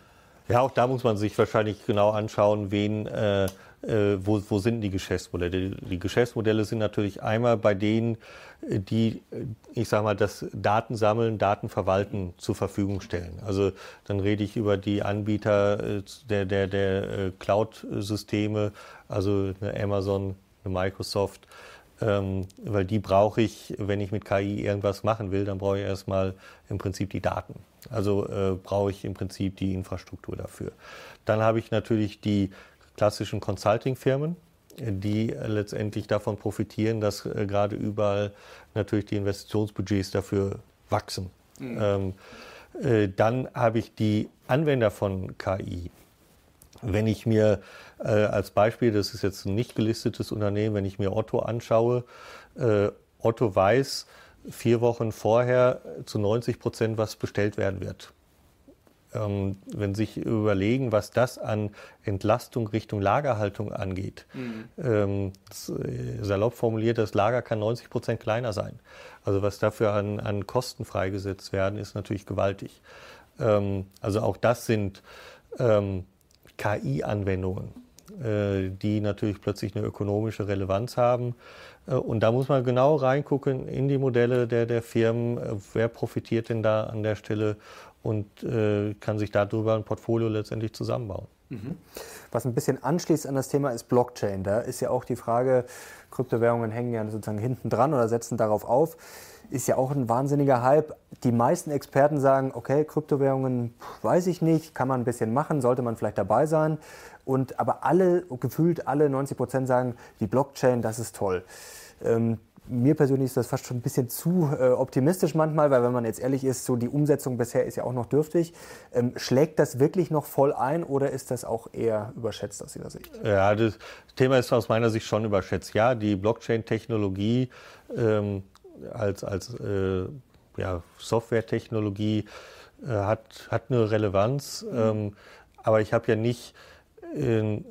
Ja, auch da muss man sich wahrscheinlich genau anschauen, wen äh, äh, wo, wo sind die Geschäftsmodelle? Die, Geschäftsmodelle sind natürlich einmal bei denen, äh, die, äh, ich sage mal, das Datensammeln, Datenverwalten zur Verfügung stellen. Also dann rede ich über die Anbieter der, der, der Cloud-Systeme, also eine Amazon, eine Microsoft, ähm, weil die brauche ich, wenn ich mit KI irgendwas machen will, dann brauche ich erstmal im Prinzip die Daten. Also äh, brauche ich im Prinzip die Infrastruktur dafür. Dann habe ich natürlich die klassischen Consulting-Firmen, die letztendlich davon profitieren, dass äh, gerade überall natürlich die Investitionsbudgets dafür wachsen. Mhm. Ähm, äh, dann habe ich die Anwender von KI. Wenn ich mir äh, als Beispiel, das ist jetzt ein nicht gelistetes Unternehmen, wenn ich mir Otto anschaue, äh, Otto weiß vier Wochen vorher zu 90 Prozent, was bestellt werden wird ähm, wenn Sie sich überlegen, was das an Entlastung Richtung Lagerhaltung angeht, mhm. ähm, äh, salopp formuliert, das Lager kann 90 Prozent kleiner sein. Also was dafür an, an Kosten freigesetzt werden, ist natürlich gewaltig. Ähm, also auch das sind ähm, KI-Anwendungen. äh, die natürlich plötzlich eine ökonomische Relevanz haben. Äh, und da muss man genau reingucken in die Modelle der, der Firmen, äh, wer profitiert denn da an der Stelle und äh, kann sich darüber ein Portfolio letztendlich zusammenbauen. Mhm. Was ein bisschen anschließt an das Thema ist Blockchain. Da ist ja auch die Frage, Kryptowährungen hängen ja sozusagen hinten dran oder setzen darauf auf. Ist ja auch ein wahnsinniger Hype. Die meisten Experten sagen, okay, Kryptowährungen, weiß ich nicht, kann man ein bisschen machen, sollte man vielleicht dabei sein. Und aber alle, gefühlt alle 90 Prozent sagen, die Blockchain, das ist toll. Ähm, mir persönlich ist das fast schon ein bisschen zu äh, optimistisch manchmal, weil wenn man jetzt ehrlich ist, so die Umsetzung bisher ist ja auch noch dürftig. Ähm, schlägt das wirklich noch voll ein oder ist das auch eher überschätzt aus Ihrer Sicht? Ja, das Thema ist aus meiner Sicht schon überschätzt. Ja, die Blockchain-Technologie ähm, als, als äh, ja, Software-Technologie äh, hat, hat eine Relevanz, mhm. ähm, aber ich habe ja nicht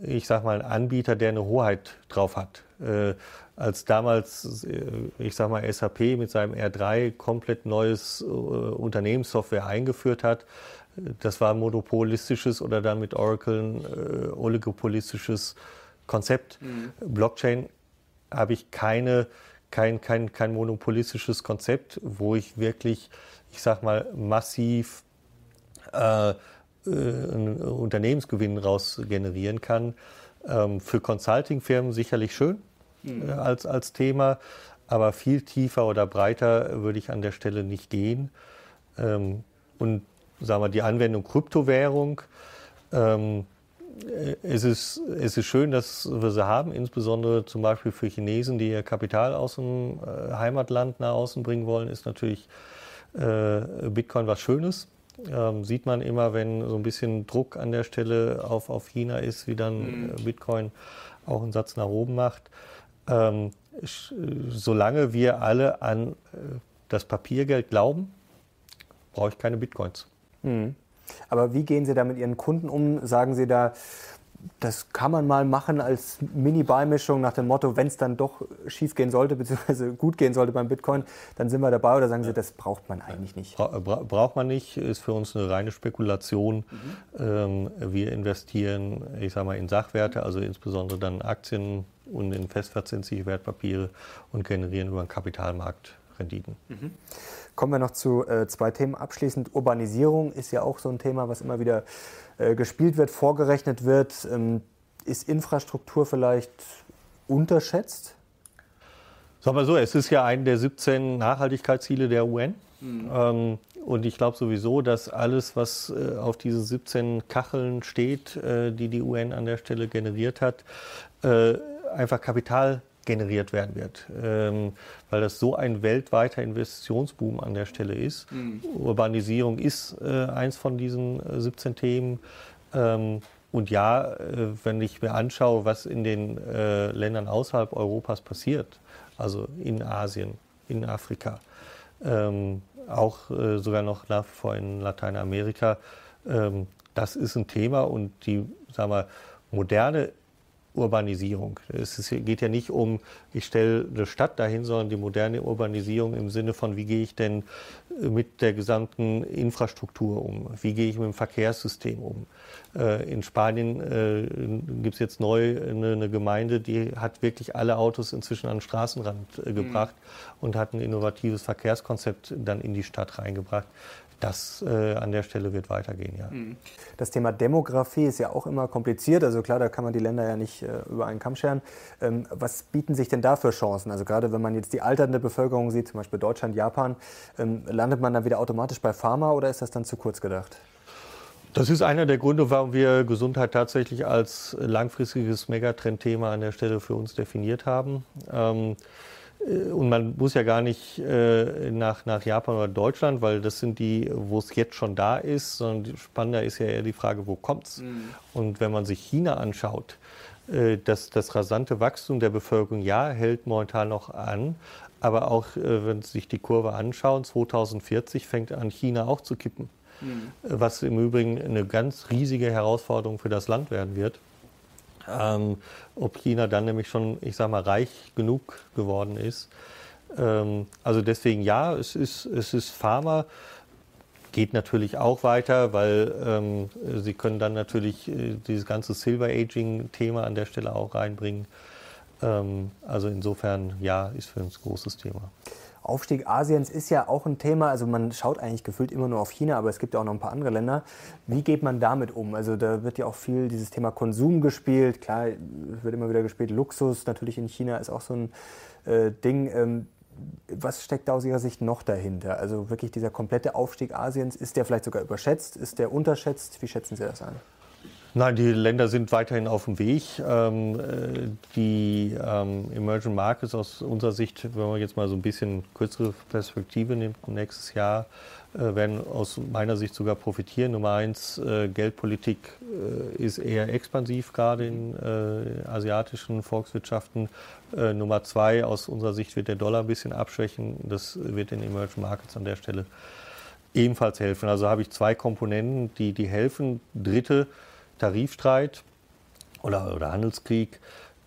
ich sag mal, einen Anbieter, der eine Hoheit drauf hat. Als damals, äh, ich sag mal, SAP mit seinem R3 komplett neues äh, Unternehmenssoftware eingeführt hat, das war ein monopolistisches oder dann mit Oracle ein äh, oligopolistisches Konzept. Mhm. Blockchain habe ich keine, kein, kein, kein monopolistisches Konzept, wo ich wirklich, ich sag mal, massiv äh, äh, einen Unternehmensgewinn raus generieren kann. Ähm, für Consulting-Firmen sicherlich schön mhm. Äh, als, als Thema, aber viel tiefer oder breiter würde ich an der Stelle nicht gehen. Ähm, und sagen wir, die Anwendung Kryptowährung, ähm, äh, es ist, es ist schön, dass wir sie haben, insbesondere zum Beispiel für Chinesen, die ihr Kapital aus dem Heimatland nach außen bringen wollen, ist natürlich Bitcoin was Schönes ähm, sieht man immer, wenn so ein bisschen Druck an der Stelle auf, auf China ist, wie dann mhm. Bitcoin auch einen Satz nach oben macht. Ähm, solange wir alle an äh, das Papiergeld glauben, brauche ich keine Bitcoins. Mhm. Aber wie gehen Sie da mit Ihren Kunden um? Sagen Sie da, das kann man mal machen als Mini-Beimischung nach dem Motto, wenn es dann doch schief gehen sollte, beziehungsweise gut gehen sollte beim Bitcoin, dann sind wir dabei oder sagen Sie, das braucht man eigentlich nicht? Bra braucht man nicht, ist für uns eine reine Spekulation. Mhm. Ähm, wir investieren, ich sage mal, in Sachwerte, also insbesondere dann Aktien und in festverzinsliche Wertpapiere und generieren über den Kapitalmarkt Renditen. Mhm. Kommen wir noch zu äh, zwei Themen abschließend. Urbanisierung ist ja auch so ein Thema, was immer wieder äh, gespielt wird, vorgerechnet wird. Ähm, ist Infrastruktur vielleicht unterschätzt? Sagen wir so, es ist ja ein der 17 Nachhaltigkeitsziele der UN. Mhm. Ähm, und ich glaube sowieso, dass alles, was äh, auf diese 17 Kacheln steht, äh, die die UN an der Stelle generiert hat, äh, einfach Kapital generiert werden wird, ähm, weil das so ein weltweiter Investitionsboom an der Stelle ist. Mhm. Urbanisierung ist äh, eins von diesen äh, 17 Themen. Ähm, und ja, äh, wenn ich mir anschaue, was in den äh, Ländern außerhalb Europas passiert, also in Asien, in Afrika, ähm, auch äh, sogar noch nach wie vor in Lateinamerika, ähm, das ist ein Thema und die, sagen wir, moderne Urbanisierung. Es geht ja nicht um, ich stelle eine Stadt dahin, sondern die moderne Urbanisierung im Sinne von, wie gehe ich denn mit der gesamten Infrastruktur um? Wie gehe ich mit dem Verkehrssystem um? Äh, in Spanien äh, gibt es jetzt neu eine, Gemeinde, die hat wirklich alle Autos inzwischen an den Straßenrand äh, gebracht mhm. und hat ein innovatives Verkehrskonzept dann in die Stadt reingebracht das äh, an der Stelle wird weitergehen, ja. Mhm. Das Thema Demografie ist ja auch immer kompliziert. Also klar, da kann man die Länder ja nicht äh, über einen Kamm scheren. Ähm, was bieten sich denn da für Chancen? Also gerade wenn man jetzt die alternde Bevölkerung sieht, zum Beispiel Deutschland, Japan, ähm, landet man dann wieder automatisch bei Pharma oder ist das dann zu kurz gedacht? Das ist einer der Gründe, warum wir Gesundheit tatsächlich als langfristiges Megatrendthema an der Stelle für uns definiert haben. Ähm, äh, und man muss ja gar nicht äh, nach, nach Japan oder Deutschland, weil das sind die, wo es jetzt schon da ist, sondern spannender ist ja eher die Frage, wo kommt's? Mhm. Und wenn man sich China anschaut, äh, das, das rasante Wachstum der Bevölkerung, ja, hält momentan noch an, aber auch äh, wenn Sie sich die Kurve anschauen, 2040 fängt an China auch zu kippen, mhm. was im Übrigen eine ganz riesige Herausforderung für das Land werden wird. Ähm, ob China dann nämlich schon, ich sag mal, reich genug geworden ist. Ähm, also deswegen ja, es ist, es ist Pharma. geht natürlich auch weiter, weil ähm, Sie können dann natürlich äh, dieses ganze Silver Aging-Thema an der Stelle auch reinbringen. Ähm, also insofern, ja, ist für uns ein großes Thema. Aufstieg Asiens ist ja auch ein Thema. Also man schaut eigentlich gefühlt immer nur auf China, aber es gibt ja auch noch ein paar andere Länder. Wie geht man damit um? Also da wird ja auch viel dieses Thema Konsum gespielt. Klar, wird immer wieder gespielt. Luxus natürlich in China ist auch so ein äh, Ding. Ähm, was steckt da aus Ihrer Sicht noch dahinter? Also wirklich dieser komplette Aufstieg Asiens, ist der vielleicht sogar überschätzt? Ist der unterschätzt? Wie schätzen Sie das ein? Nein, die Länder sind weiterhin auf dem Weg. Ähm, äh, die ähm, Emerging Markets aus unserer Sicht, wenn man jetzt mal so ein bisschen kürzere Perspektive nimmt, nächstes Jahr äh, werden aus meiner Sicht sogar profitieren. Nummer eins, äh, Geldpolitik äh, ist eher expansiv gerade in äh, asiatischen Volkswirtschaften. Äh, Nummer zwei, aus unserer Sicht wird der Dollar ein bisschen abschwächen. Das wird den Emerging Markets an der Stelle ebenfalls helfen. Also habe ich zwei Komponenten, die, die helfen. Dritte, Tarifstreit oder, oder Handelskrieg.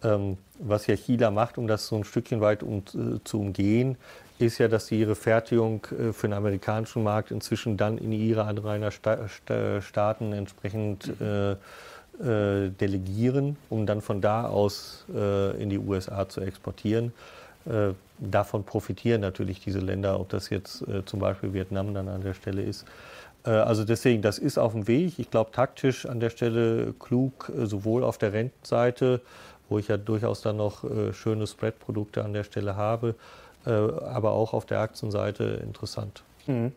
Ähm, was ja China macht, um das so ein Stückchen weit um, äh, zu umgehen, ist ja, dass sie ihre Fertigung äh, für den amerikanischen Markt inzwischen dann in ihre Anrainerstaaten entsprechend äh, äh, delegieren, um dann von da aus äh, in die USA zu exportieren. Äh, davon profitieren natürlich diese Länder, ob das jetzt zum Beispiel Vietnam dann an der Stelle ist. Äh, also deswegen, das ist auf dem Weg. Ich glaube, taktisch an der Stelle klug, äh, sowohl auf der Rentenseite, wo ich ja durchaus dann noch äh, schöne Spread-Produkte an der Stelle habe, aber auch auf der Aktienseite interessant. Mhm.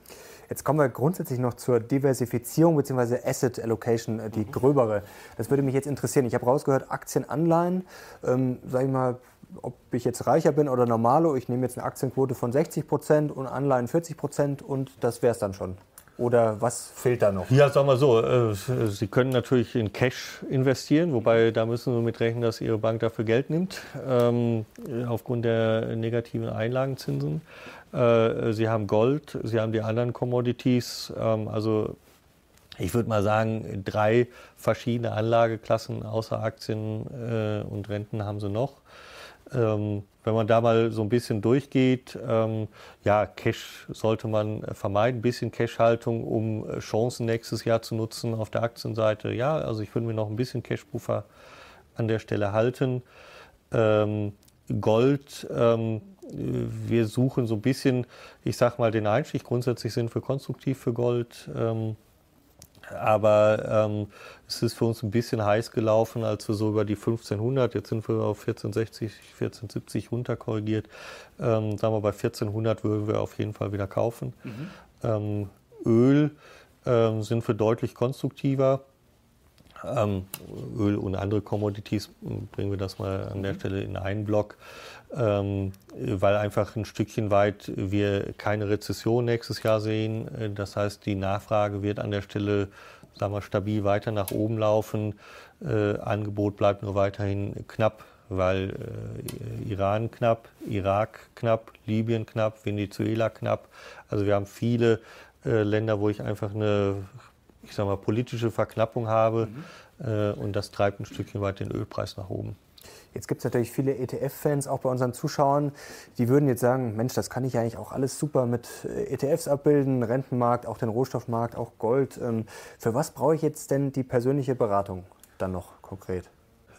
Jetzt kommen wir grundsätzlich noch zur Diversifizierung bzw. Asset Allocation, die mhm. gröbere. Das würde mich jetzt interessieren. Ich habe rausgehört, Aktien, Anleihen, ähm, sage ich mal, ob ich jetzt reicher bin oder normalo, ich nehme jetzt eine Aktienquote von 60 Prozent und Anleihen 40 Prozent und das wäre es dann schon. Oder was fehlt da noch? Ja, sagen wir so, äh, Sie können natürlich in Cash investieren, wobei da müssen Sie mit rechnen, dass Ihre Bank dafür Geld nimmt, ähm, aufgrund der negativen Einlagenzinsen. Äh, Sie haben Gold, Sie haben die anderen Commodities. Ähm, also ich würde mal sagen, drei verschiedene Anlageklassen außer Aktien äh, und Renten haben Sie noch. Ähm, wenn man da mal so ein bisschen durchgeht, ähm, ja, Cash sollte man vermeiden, ein bisschen Cash-Haltung, um äh, Chancen nächstes Jahr zu nutzen auf der Aktienseite. Ja, also ich würde mir noch ein bisschen Cash-Puffer an der Stelle halten. Ähm, Gold, ähm, wir suchen so ein bisschen, ich sag mal, den Einstieg. Grundsätzlich sind wir konstruktiv für Gold. Ähm, aber ähm, es ist für uns ein bisschen heiß gelaufen, als wir so über die 1500, jetzt sind wir auf 1460, 1470 runterkorrigiert. Ähm, sagen wir, bei 1400 würden wir auf jeden Fall wieder kaufen. Mhm. Ähm, Öl ähm, sind wir deutlich konstruktiver. Ähm, Öl und andere Commodities, bringen wir das mal an der mhm. Stelle in einen Block, ähm, weil einfach ein Stückchen weit wir keine Rezession nächstes Jahr sehen. Äh, das heißt, die Nachfrage wird an der Stelle sagen wir, stabil weiter nach oben laufen. Äh, Angebot bleibt nur weiterhin knapp, weil äh, Iran knapp, Irak knapp, Libyen knapp, Venezuela knapp. Also wir haben viele äh, Länder, wo ich einfach eine ich sag mal, politische Verknappung habe. Mhm. Äh, und das treibt ein Stückchen weit den Ölpreis nach oben. Jetzt gibt es natürlich viele ETF-Fans, auch bei unseren Zuschauern, die würden jetzt sagen, Mensch, das kann ich eigentlich auch alles super mit äh, ETFs abbilden, Rentenmarkt, auch den Rohstoffmarkt, auch Gold. Ähm, für was brauche ich jetzt denn die persönliche Beratung dann noch konkret?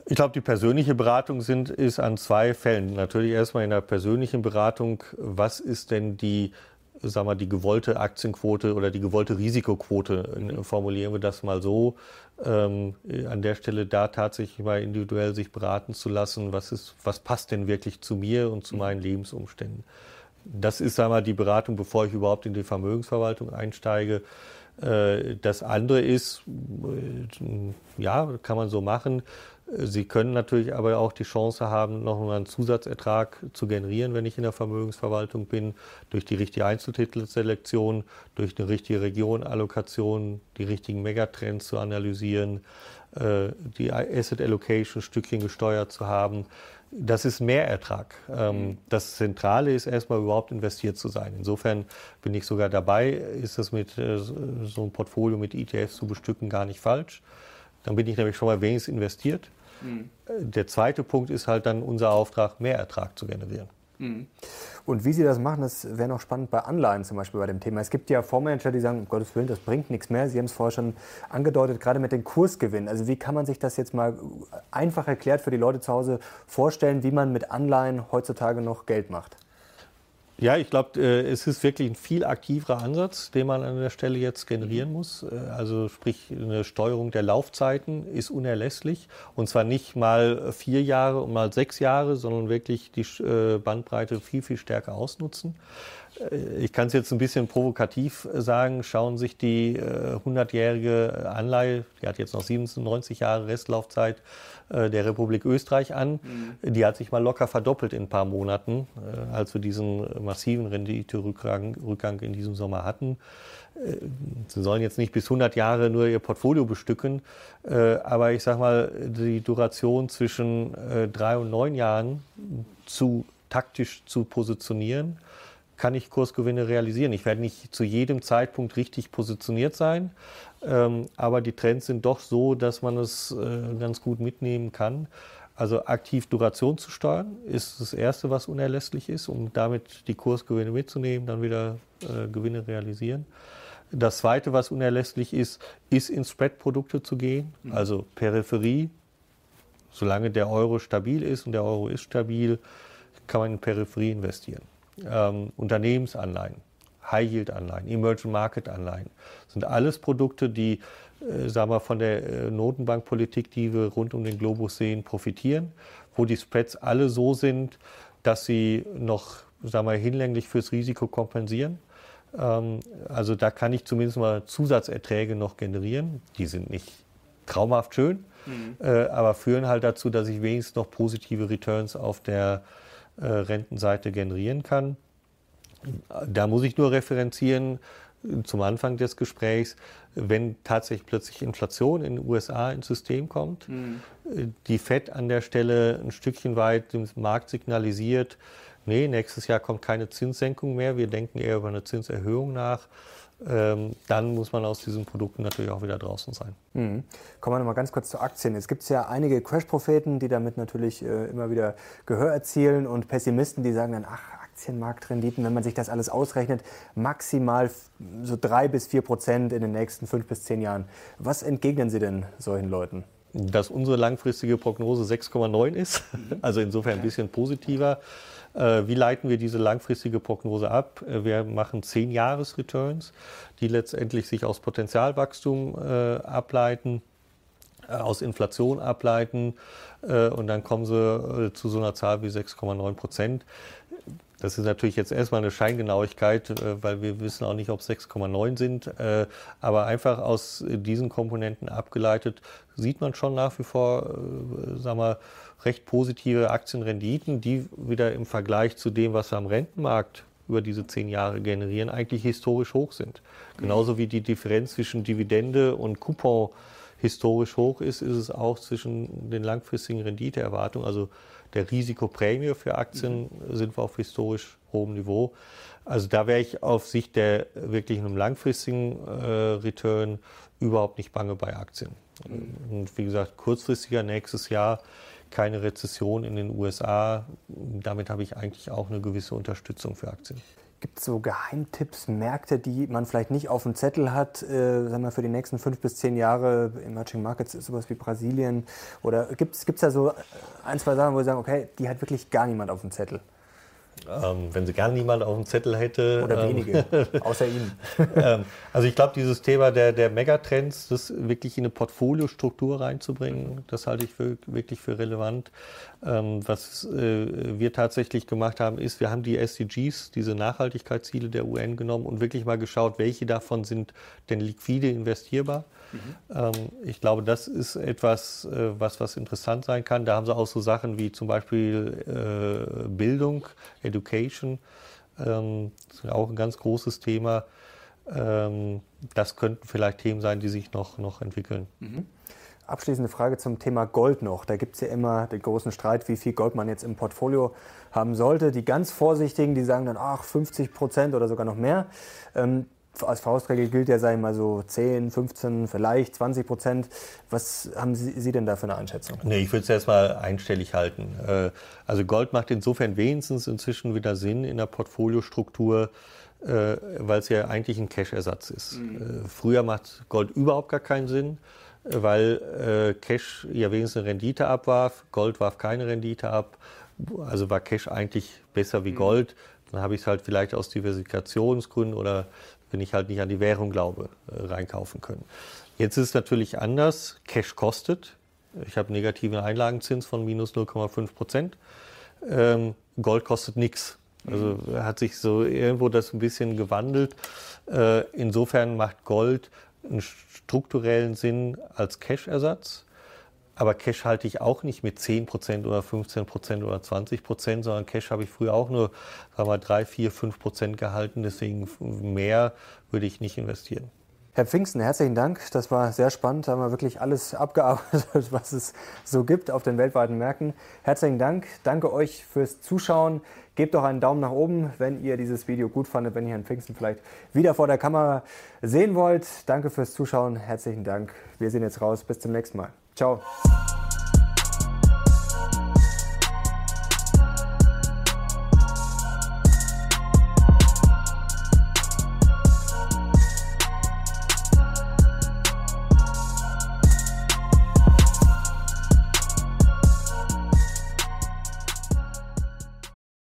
Ich glaube, die persönliche Beratung sind, ist an zwei Fällen. Natürlich erstmal in der persönlichen Beratung, was ist denn die sagen wir, die gewollte Aktienquote oder die gewollte Risikoquote, äh, formulieren wir das mal so, ähm, an der Stelle da tatsächlich mal individuell sich beraten zu lassen, was, ist, was passt denn wirklich zu mir und zu mhm. meinen Lebensumständen. Das ist sagen wir, die Beratung, bevor ich überhaupt in die Vermögensverwaltung einsteige. Äh, das andere ist, äh, ja, kann man so machen, Sie können natürlich aber auch die Chance haben, noch einen Zusatzertrag zu generieren, wenn ich in der Vermögensverwaltung bin, durch die richtige Einzeltitelselektion, durch eine richtige Regionallokation, die richtigen Megatrends zu analysieren, äh, die Asset Allocation Stückchen gesteuert zu haben. Das ist Mehrertrag. Ähm, mhm. Das Zentrale ist erstmal überhaupt investiert zu sein. Insofern bin ich sogar dabei, ist das mit äh, so einem Portfolio mit ETFs zu bestücken gar nicht falsch. Dann bin ich nämlich schon mal wenigstens investiert. Mhm. Der zweite Punkt ist halt dann unser Auftrag, mehr Ertrag zu generieren. Mhm. Und wie Sie das machen, das wäre noch spannend bei Anleihen zum Beispiel bei dem Thema. Es gibt ja Fondsmanager, die sagen, um Gottes Willen, das bringt nichts mehr. Sie haben es vorher schon angedeutet, gerade mit den Kursgewinnen. Also wie kann man sich das jetzt mal einfach erklärt für die Leute zu Hause vorstellen, wie man mit Anleihen heutzutage noch Geld macht? Ja, ich glaube, äh, es ist wirklich ein viel aktiverer Ansatz, den man an der Stelle jetzt generieren muss. Äh, also sprich, eine Steuerung der Laufzeiten ist unerlässlich. Und zwar nicht mal vier Jahre und mal sechs Jahre, sondern wirklich die äh, Bandbreite viel, viel stärker ausnutzen. Ich kann es jetzt ein bisschen provokativ sagen, schauen sich die 100-jährige Anleihe, die hat jetzt noch 97 Jahre Restlaufzeit, äh, der Republik Österreich an. Mhm. Die hat sich mal locker verdoppelt in ein paar Monaten, äh, als wir diesen massiven Rendite-Rückgang Rückgang in diesem Sommer hatten. Äh, sie sollen jetzt nicht bis 100 Jahre nur ihr Portfolio bestücken, aber ich sage mal, die Duration zwischen drei und neun Jahren zu taktisch zu positionieren, kann ich Kursgewinne realisieren. Ich werde nicht zu jedem Zeitpunkt richtig positioniert sein, ähm, aber die Trends sind doch so, dass man es äh, ganz gut mitnehmen kann. Also aktiv Duration zu steuern ist das Erste, was unerlässlich ist, um damit die Kursgewinne mitzunehmen, dann wieder äh, Gewinne realisieren. Das Zweite, was unerlässlich ist, ist in Spread-Produkte zu gehen, mhm. also Peripherie. Solange der Euro stabil ist und der Euro ist stabil, kann man in Peripherie investieren ähm, Unternehmensanleihen, High-Yield-Anleihen, Emerging-Market-Anleihen. sind alles Produkte, die äh, sagen wir, von der äh, Notenbankpolitik, die wir rund um den Globus sehen, profitieren, wo die Spreads alle so sind, dass sie noch sagen wir, hinlänglich fürs Risiko kompensieren. Ähm, also da kann ich zumindest mal Zusatzerträge noch generieren. Die sind nicht traumhaft schön, mhm. äh, aber führen halt dazu, dass ich wenigstens noch positive Returns auf der Rentenseite generieren kann. Da muss ich nur referenzieren zum Anfang des Gesprächs, wenn tatsächlich plötzlich Inflation in den USA ins System kommt, mhm. die FED an der Stelle ein Stückchen weit dem Markt signalisiert, nee, nächstes Jahr kommt keine Zinssenkung mehr, wir denken eher über eine Zinserhöhung nach dann muss man aus diesen Produkten natürlich auch wieder draußen sein. Mhm. Kommen wir nochmal ganz kurz zu Aktien. Es gibt ja einige Crash-Propheten, die damit natürlich äh, immer wieder Gehör erzielen und Pessimisten, die sagen dann, ach, Aktienmarktrenditen, wenn man sich das alles ausrechnet, maximal so drei bis vier Prozent in den nächsten fünf bis zehn Jahren. Was entgegnen Sie denn solchen Leuten? Dass unsere langfristige Prognose 6,9 ist, also insofern ein bisschen positiver. Äh, wie leiten wir diese langfristige Prognose ab? Äh, wir machen 10 Jahres-Returns, die letztendlich sich aus Potenzialwachstum äh, ableiten, aus Inflation ableiten und dann kommen sie zu so einer Zahl wie 6,9 Prozent. Das ist natürlich jetzt erstmal eine Scheingenauigkeit, weil wir wissen auch nicht, ob es 6,9 sind. Aber einfach aus diesen Komponenten abgeleitet sieht man schon nach wie vor, sagen wir, recht positive Aktienrenditen, die wieder im Vergleich zu dem, was wir am Rentenmarkt über diese zehn Jahre generieren, eigentlich historisch hoch sind. Genauso wie die Differenz zwischen Dividende und Coupon historisch hoch ist, ist es auch zwischen den langfristigen Renditeerwartungen, also der Risikoprämie für Aktien, sind wir auf historisch hohem Niveau. Also da wäre ich auf Sicht der wirklich einem langfristigen äh, Return überhaupt nicht bange bei Aktien. Und wie gesagt, kurzfristiger nächstes Jahr keine Rezession in den USA. Damit habe ich eigentlich auch eine gewisse Unterstützung für Aktien. Gibt es so Geheimtipps, Märkte, die man vielleicht nicht auf dem Zettel hat, äh, sagen wir für die nächsten fünf bis zehn Jahre? Emerging Markets ist sowas wie Brasilien. Oder gibt es da so ein, zwei Sachen, wo Sie sagen, okay, die hat wirklich gar niemand auf dem Zettel? Ähm, wenn sie gar niemand auf dem Zettel hätte. Oder ähm, wenige, außer Ihnen. ähm, also ich glaube, dieses Thema der, der Megatrends, das wirklich in eine Portfoliostruktur reinzubringen, das halte ich für, wirklich für relevant. Ähm, was äh, wir tatsächlich gemacht haben, ist, wir haben die SDGs, diese Nachhaltigkeitsziele der UN genommen und wirklich mal geschaut, welche davon sind denn liquide investierbar. Mhm. ich glaube, das ist etwas, äh, was, was interessant sein kann. Da haben sie auch so Sachen wie zum Beispiel äh, Bildung, Education. Ähm, das ist auch ein ganz großes Thema. Ähm, das könnten vielleicht Themen sein, die sich noch, noch entwickeln. Mhm. Abschließende Frage zum Thema Gold noch. Da gibt es ja immer den großen Streit, wie viel Gold man jetzt im Portfolio haben sollte. Die ganz Vorsichtigen, die sagen dann, ach, 50 Prozent oder sogar noch mehr. Als Faustregel gilt ja, sagen wir mal so 10, 15, vielleicht 20 Prozent. Was haben Sie, Sie denn da für eine Einschätzung? Nee, ich würde es erstmal einstellig halten. Äh, also Gold macht insofern wenigstens inzwischen wieder Sinn in der Portfoliostruktur, äh, weil es ja eigentlich ein Cash-Ersatz ist. Mhm. Äh, früher macht Gold überhaupt gar keinen Sinn, weil Cash ja wenigstens eine Rendite abwarf, Gold warf keine Rendite ab. Also war Cash eigentlich besser wie mhm. Gold. Dann habe ich es halt vielleicht aus Diversifikationsgründen oder wenn ich halt nicht an die Währung glaube, äh, reinkaufen können. Jetzt ist es natürlich anders. Cash kostet. Ich habe negativen Einlagenzins von minus 0,5 Prozent. Ähm, Gold kostet nichts. Also mhm. hat sich so irgendwo das ein bisschen gewandelt. Äh, insofern macht Gold einen strukturellen Sinn als Cash-Ersatz. Aber Cash halte ich auch nicht mit 10% oder 15% oder 20%, sondern Cash habe ich früher auch nur sagen wir, 3, 4, 5% gehalten. Deswegen mehr würde ich nicht investieren. Herr Pfingsten, herzlichen Dank. Das war sehr spannend. Da haben wir wirklich alles abgearbeitet, was es so gibt auf den weltweiten Märkten. Herzlichen Dank. Danke euch fürs Zuschauen. Gebt doch einen Daumen nach oben, wenn ihr dieses Video gut fandet, wenn ihr Herrn Pfingsten vielleicht wieder vor der Kamera sehen wollt. Danke fürs Zuschauen. Herzlichen Dank. Wir sehen jetzt raus. Bis zum nächsten Mal. 交。